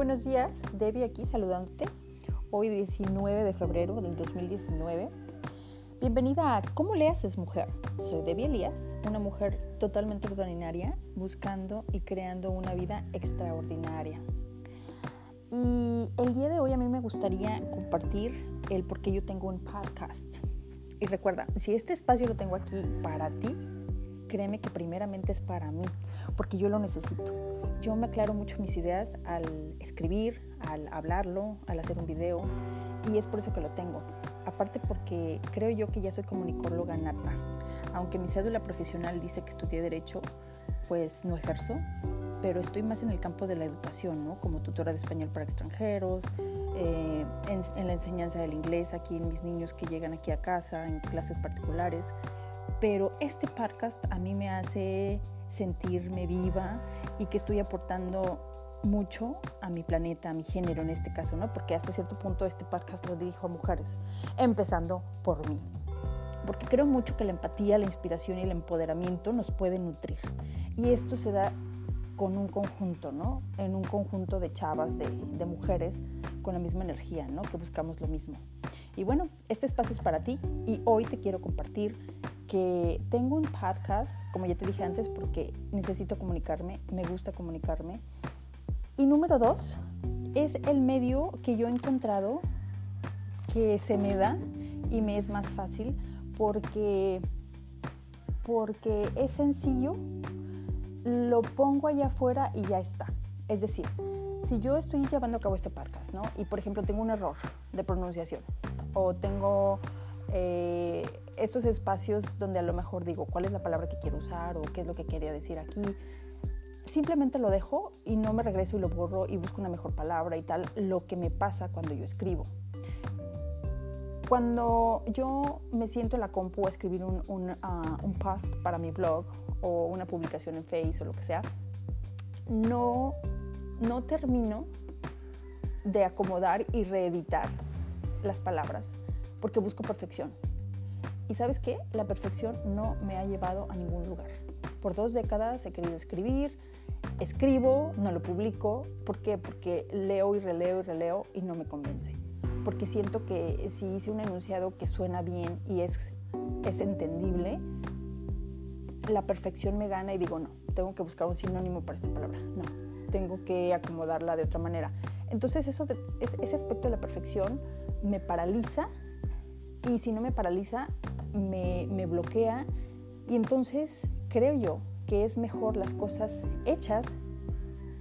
buenos días, Debbie aquí saludándote. Hoy 19 de febrero del 2019. Bienvenida a ¿Cómo le haces mujer? Soy Debbie Elías, una mujer totalmente ordinaria, buscando y creando una vida extraordinaria. Y el día de hoy a mí me gustaría compartir el por qué yo tengo un podcast. Y recuerda, si este espacio lo tengo aquí para ti, créeme que primeramente es para mí, porque yo lo necesito. Yo me aclaro mucho mis ideas al escribir, al hablarlo, al hacer un video, y es por eso que lo tengo. Aparte porque creo yo que ya soy comunicóloga nata. Aunque mi cédula profesional dice que estudié Derecho, pues no ejerzo, pero estoy más en el campo de la educación, ¿no? Como tutora de español para extranjeros, eh, en, en, la enseñanza del inglés aquí en mis niños que llegan aquí a casa, en clases particulares. Pero este podcast a mí me hace sentirme viva y que estoy aportando mucho a mi planeta, a mi género en este caso, ¿no? Porque hasta cierto punto este podcast lo dirijo a mujeres, empezando por mí. Porque creo mucho que la empatía, la inspiración y el empoderamiento nos pueden nutrir. Y esto se da con un conjunto, ¿no? En un conjunto de chavas, de, de, mujeres con la misma energía, ¿no? Que buscamos lo mismo. Y bueno, este espacio es para ti y hoy te quiero compartir que tengo un podcast, como ya te dije antes, porque necesito comunicarme, me gusta comunicarme. Y número dos, es el medio que yo he encontrado que se me da y me es más fácil porque, porque es sencillo, lo pongo allá afuera y ya está. Es decir, si yo estoy llevando a cabo este podcast, ¿no? Y por ejemplo tengo un error de pronunciación o tengo eh, estos espacios donde a lo mejor digo cuál es la palabra que quiero usar o qué es lo que quería decir aquí, simplemente lo dejo y no me regreso y lo borro y busco una mejor palabra y tal, lo que me pasa cuando yo escribo. Cuando yo me siento en la compu a escribir un, un, uh, un post para mi blog o una publicación en Facebook o lo que sea, no, no termino de acomodar y reeditar las palabras porque busco perfección. Y sabes qué? La perfección no me ha llevado a ningún lugar. Por dos décadas he querido escribir, escribo, no lo publico. ¿Por qué? Porque leo y releo y releo y no me convence. Porque siento que si hice un enunciado que suena bien y es, es entendible, la perfección me gana y digo, no, tengo que buscar un sinónimo para esta palabra. No, tengo que acomodarla de otra manera. Entonces eso de, ese aspecto de la perfección me paraliza y si no me paraliza, me, me, bloquea y entonces creo yo que es mejor las cosas hechas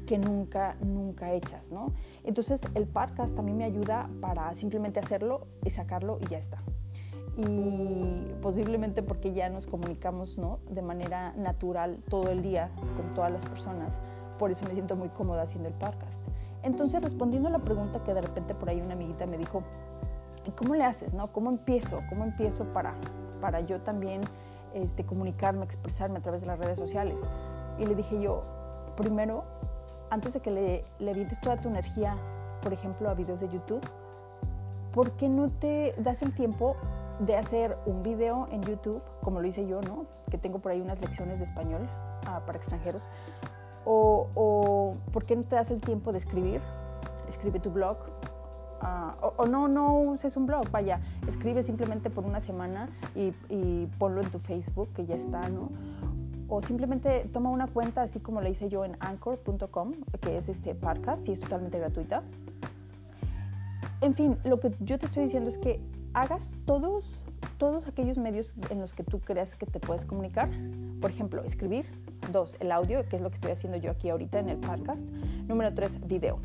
que nunca, nunca hechas, ¿no? Entonces el podcast también me ayuda para simplemente hacerlo y sacarlo y ya está. Y posiblemente porque ya nos comunicamos, ¿no? De manera natural todo el día con todas las personas. Por eso me siento muy cómoda haciendo el podcast. Entonces, respondiendo a la pregunta que de repente por ahí una amiguita me dijo, ¿cómo le haces? No? ¿Cómo empiezo? ¿Cómo empiezo para, para yo también este, comunicarme, expresarme a través de las redes sociales? Y le dije yo, primero, antes de que le, le avientes toda tu energía, por ejemplo, a videos de YouTube, ¿por qué no te das el tiempo de hacer un video en YouTube, como lo hice yo, ¿no? Que tengo por ahí unas lecciones de español uh, para extranjeros. O, o, ¿por qué no te das el tiempo de escribir? Escribe tu blog, Uh, o, o, no, no uses un blog, vaya, escribe simplemente por una semana y, y, ponlo en tu Facebook, que ya está, ¿no? O simplemente toma una cuenta, así como la hice yo en anchor.com, que es este podcast y es totalmente gratuita. En fin, lo que yo te estoy diciendo es que hagas todos, todos aquellos medios en los que tú creas que te puedes comunicar. Por ejemplo, escribir. Dos, el audio, que es lo que estoy haciendo yo aquí ahorita en el podcast. Número tres, video.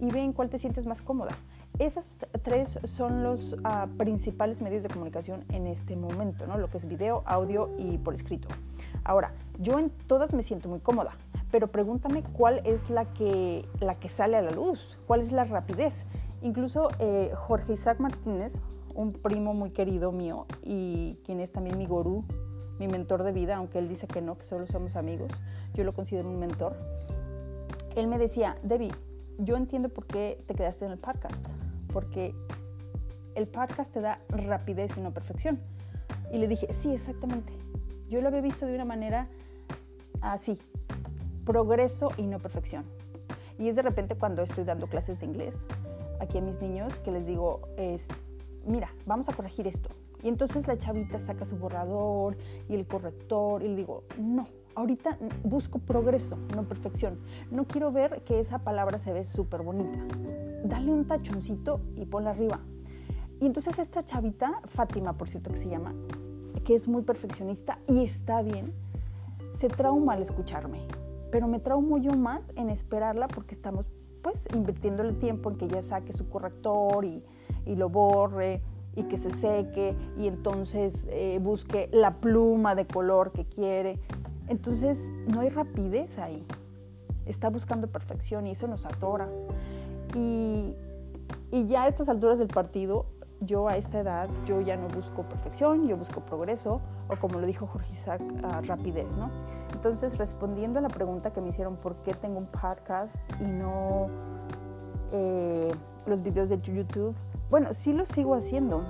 Y ve en cuál te sientes más cómoda. Esas tres son los uh, principales medios de comunicación en este momento, ¿no? Lo que es video, audio y por escrito. Ahora, yo en todas me siento muy cómoda, pero pregúntame cuál es la que, la que sale a la luz, cuál es la rapidez. Incluso eh, Jorge Isaac Martínez, un primo muy querido mío y quien es también mi gurú, mi mentor de vida, aunque él dice que no, que solo somos amigos, yo lo considero un mentor. Él me decía, Debbie, yo entiendo por qué te quedaste en el podcast porque el podcast te da rapidez y no perfección. Y le dije, sí, exactamente. Yo lo había visto de una manera así, progreso y no perfección. Y es de repente cuando estoy dando clases de inglés aquí a mis niños que les digo, es, mira, vamos a corregir esto. Y entonces la chavita saca su borrador y el corrector y le digo, no, ahorita busco progreso, no perfección. No quiero ver que esa palabra se ve súper bonita. Dale un tachoncito y ponla arriba. Y entonces esta chavita, Fátima por cierto que se llama, que es muy perfeccionista y está bien, se trauma al escucharme. Pero me traumo yo más en esperarla porque estamos pues invirtiendo el tiempo en que ella saque su corrector y, y lo borre y que se seque y entonces eh, busque la pluma de color que quiere. Entonces no hay rapidez ahí. Está buscando perfección y eso nos atora. Y, ya a estas alturas del partido, yo a esta edad, yo ya no busco perfección, yo busco progreso, o como lo dijo Jorge Isaac, uh, rapidez, ¿no? Entonces, respondiendo a la pregunta que me hicieron, ¿por qué tengo un podcast y no eh, los videos de YouTube? Bueno, sí lo sigo haciendo,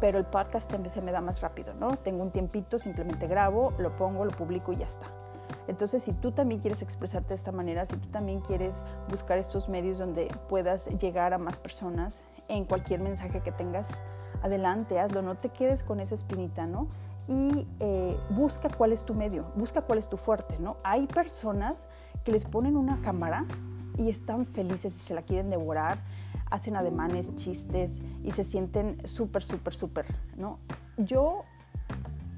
pero el podcast se me da más rápido, ¿no? Tengo un tiempito, simplemente grabo, lo pongo, lo publico y ya está. Entonces, si tú también quieres expresarte de esta manera, si tú también quieres buscar estos medios donde puedas llegar a más personas en cualquier mensaje que tengas, adelante, hazlo, no te quedes con esa espinita, ¿no? Y eh, busca cuál es tu medio, busca cuál es tu fuerte, ¿no? Hay personas que les ponen una cámara y están felices y se la quieren devorar, hacen ademanes, chistes y se sienten súper, súper, súper, ¿no? Yo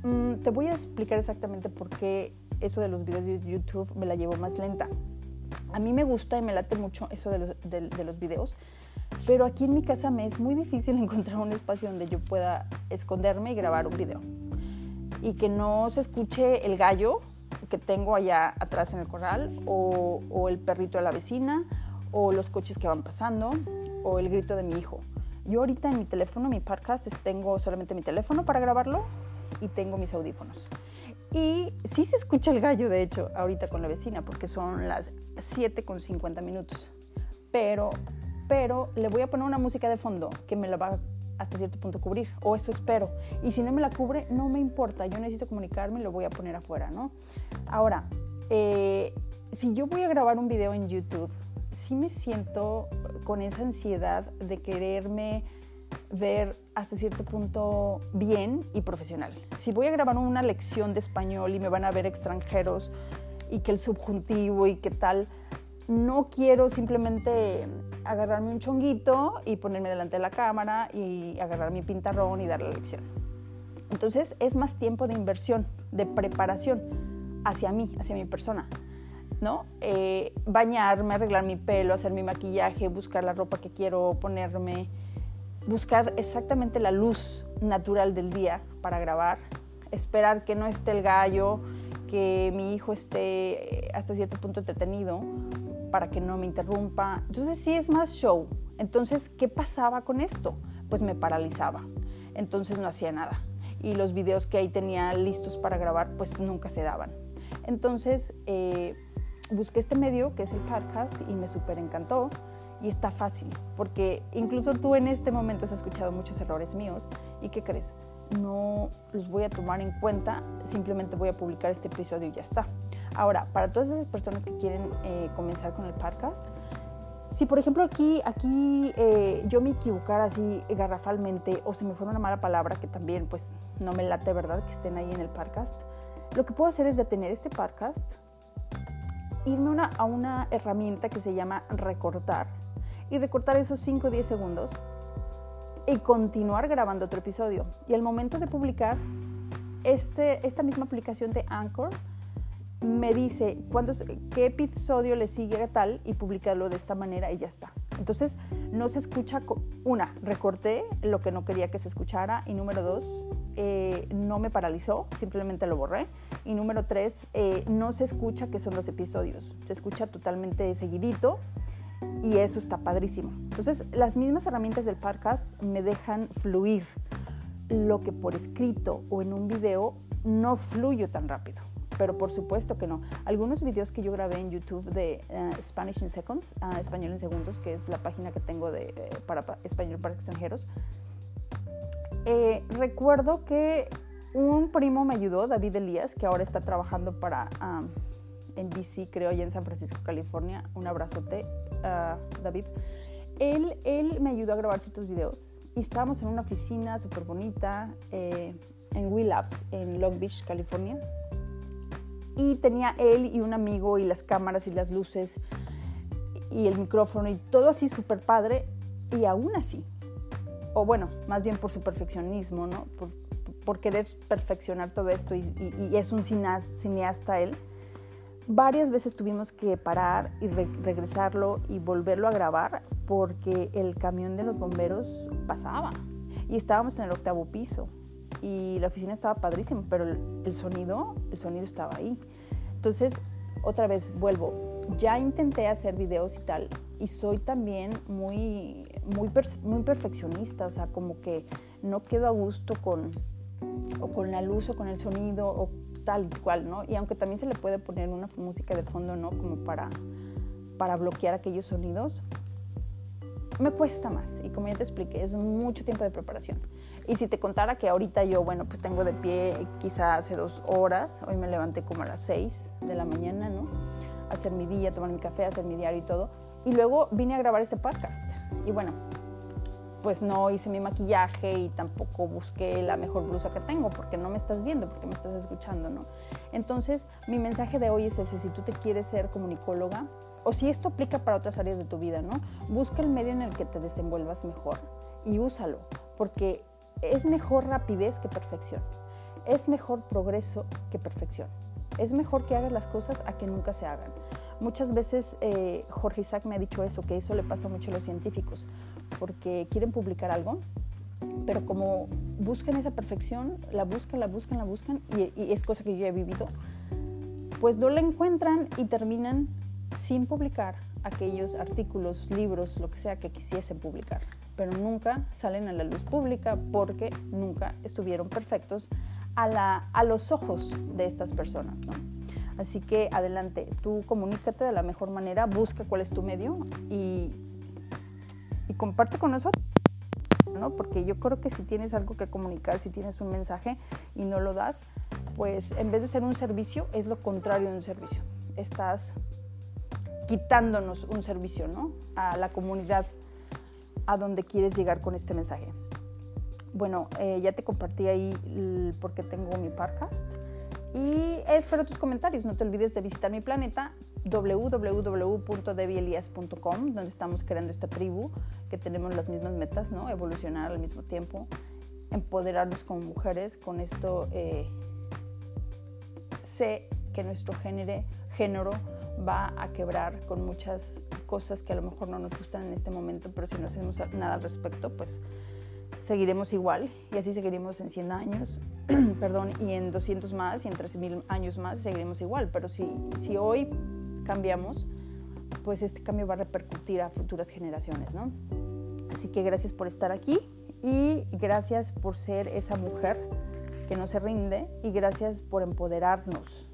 mm, te voy a explicar exactamente por qué eso de los videos de YouTube me la llevo más lenta. A mí me gusta y me late mucho eso de los, de los videos, pero aquí en mi casa me es muy difícil encontrar un espacio donde yo pueda esconderme y grabar un video. Y que no se escuche el gallo que tengo allá atrás en el corral, o, o el perrito de la vecina, o los coches que van pasando, o el grito de mi hijo. Yo ahorita en mi teléfono, mi podcast, tengo solamente mi teléfono para grabarlo y tengo mis audífonos. Y sí se escucha el gallo, de hecho, ahorita con la vecina, porque son las 7 con 50 minutos. Pero pero le voy a poner una música de fondo que me la va hasta cierto punto cubrir, o eso espero. Y si no me la cubre, no me importa, yo necesito comunicarme y lo voy a poner afuera, ¿no? Ahora, eh, si yo voy a grabar un video en YouTube, sí me siento con esa ansiedad de quererme ver hasta cierto punto bien y profesional. Si voy a grabar una lección de español y me van a ver extranjeros y que el subjuntivo y qué tal, no quiero simplemente agarrarme un chonguito y ponerme delante de la cámara y agarrar mi pintarrón y dar la lección. Entonces es más tiempo de inversión, de preparación hacia mí, hacia mi persona. ¿No? Eh, bañarme, arreglar mi pelo, hacer mi maquillaje, buscar la ropa que quiero ponerme, buscar exactamente la luz natural del día para grabar, esperar que no esté el gallo, que mi hijo esté eh, hasta cierto punto entretenido para que no me interrumpa. Entonces sí es más show. Entonces, ¿qué pasaba con esto? Pues me paralizaba. Entonces no hacía nada. Y los videos que ahí tenía listos para grabar, pues nunca se daban. Entonces eh, busqué este medio, que es el podcast, y me súper encantó. Y está fácil, porque incluso tú en este momento has escuchado muchos errores míos. ¿Y qué crees? No los voy a tomar en cuenta, simplemente voy a publicar este episodio y ya está. Ahora, para todas esas personas que quieren eh, comenzar con el podcast, si por ejemplo aquí, aquí eh, yo me equivocara así garrafalmente o si me fuera una mala palabra que también pues no me late, ¿verdad? Que estén ahí en el podcast, lo que puedo hacer es detener este podcast, irme a una herramienta que se llama recortar y recortar esos 5 o 10 segundos y continuar grabando otro episodio. Y al momento de publicar, este, esta misma aplicación de Anchor me dice qué episodio le sigue a tal y publicarlo de esta manera y ya está. Entonces no se escucha, una, recorté lo que no quería que se escuchara y número dos, eh, no me paralizó, simplemente lo borré. Y número tres, eh, no se escucha que son los episodios, se escucha totalmente seguidito y eso está padrísimo. Entonces las mismas herramientas del podcast me dejan fluir lo que por escrito o en un video no fluyo tan rápido pero por supuesto que no. Algunos videos que yo grabé en YouTube de eh, Spanish in Seconds, uh, Español en Segundos, que es la página que tengo de, eh, para, Español para extranjeros, eh, recuerdo que un primo me ayudó, David Elías, que ahora está trabajando para en DC, creo, allá en San Francisco, California. Un abrazote, David. Él, él me ayudó a grabar ciertos videos y estábamos en una oficina súper bonita eh, en Wheel Labs, en Long Beach, California. Y tenía él y un amigo y las cámaras y las luces y el micrófono y todo así súper padre. Y aún así, o bueno, más bien por su perfeccionismo, ¿no? Por, por querer perfeccionar todo esto y, es un cineasta él, varias veces tuvimos que parar y regresarlo y volverlo a grabar porque el camión de los bomberos pasaba y estábamos en el octavo piso y la oficina estaba padrísima, pero el, sonido, el sonido estaba ahí. Entonces, otra vez vuelvo, ya intenté hacer videos y tal y soy también muy, muy, muy perfeccionista, o sea, como que no quedo a gusto con, o con la luz o con el sonido o tal cual, ¿no? Y aunque también se le puede poner una música de fondo, ¿no? Como para, para bloquear aquellos sonidos, me cuesta más. Y como ya te expliqué, es mucho tiempo de preparación. Y si te contara que ahorita yo, bueno, pues tengo de pie quizá hace dos horas, hoy me levanté como a las seis de la mañana, ¿no? hacer mi día, tomar mi café, hacer mi diario y todo. Y luego vine a grabar este podcast. Y bueno, pues no hice mi maquillaje y tampoco busqué la mejor blusa que tengo porque no me estás viendo, porque me estás escuchando, ¿no? Entonces, mi mensaje de hoy es ese, si tú te quieres ser comunicóloga o si esto aplica para otras áreas de tu vida, ¿no? Busca el medio en el que te desenvuelvas mejor y úsalo, porque es mejor rapidez que perfección. Es mejor progreso que perfección. Es mejor que hagas las cosas a que nunca se hagan. Muchas veces eh, Jorge Isaac me ha dicho eso, que eso le pasa mucho a los científicos, porque quieren publicar algo, pero como buscan esa perfección, la buscan, la buscan, la buscan, y, y es cosa que yo he vivido, pues no la encuentran y terminan sin publicar aquellos artículos, libros, lo que sea que quisiesen publicar, pero nunca salen a la luz pública porque nunca estuvieron perfectos a, la, a los ojos de estas personas. ¿no? Así que adelante, tú comunícate de la mejor manera, busca cuál es tu medio y, y comparte con nosotros. ¿no? Porque yo creo que si tienes algo que comunicar, si tienes un mensaje y no lo das, pues en vez de ser un servicio, es lo contrario de un servicio. Estás quitándonos un servicio ¿no? a la comunidad a donde quieres llegar con este mensaje. Bueno, eh, ya te compartí ahí porque tengo mi podcast y espero tus comentarios. No te olvides de visitar mi planeta www.debielias.com, donde estamos creando esta tribu, que tenemos las mismas metas, ¿no? Evolucionar al mismo tiempo, empoderarnos como mujeres. Con esto eh, sé que nuestro género, género va a quebrar con muchas cosas que a lo mejor no nos gustan en este momento, pero si no hacemos nada al respecto, pues seguiremos igual y así seguiremos en 100 años, perdón, y en 200 más y en 3000 años más seguiremos igual. Pero si, si hoy cambiamos, pues este cambio va a repercutir a futuras generaciones, ¿no? Así que gracias por estar aquí y gracias por ser esa mujer que no se rinde y gracias por empoderarnos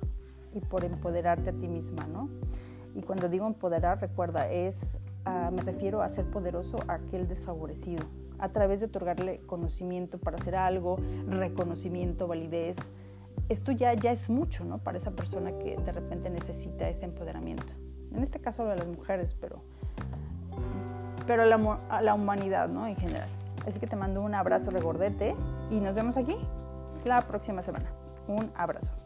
y por empoderarte a ti misma, ¿no? Y cuando digo empoderar, recuerda, es, ah, me refiero a ser poderoso a aquel desfavorecido, a través de otorgarle conocimiento para hacer algo, reconocimiento, validez. Esto ya, ya es mucho, ¿no? Para esa persona que de repente necesita ese empoderamiento. En este caso de las mujeres, pero, pero la, a la humanidad, ¿no? En general. Así que te mando un abrazo regordete y nos vemos aquí la próxima semana. Un abrazo.